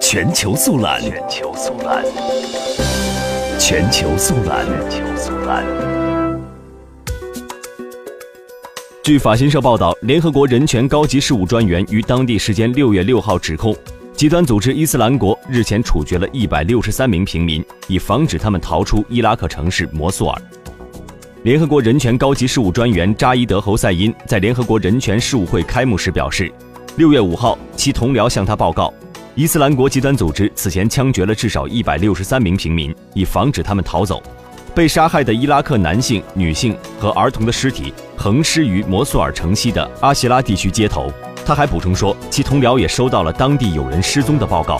全球速览，全球速览，全球速览，全球速览。据法新社报道，联合国人权高级事务专员于当地时间六月六号指控，极端组织伊斯兰国日前处决了一百六十三名平民，以防止他们逃出伊拉克城市摩苏尔。联合国人权高级事务专员扎伊德·侯赛因在联合国人权事务会开幕时表示，六月五号，其同僚向他报告，伊斯兰国极端组织此前枪决了至少一百六十三名平民，以防止他们逃走。被杀害的伊拉克男性、女性和儿童的尸体横尸于摩苏尔城西的阿希拉地区街头。他还补充说，其同僚也收到了当地有人失踪的报告。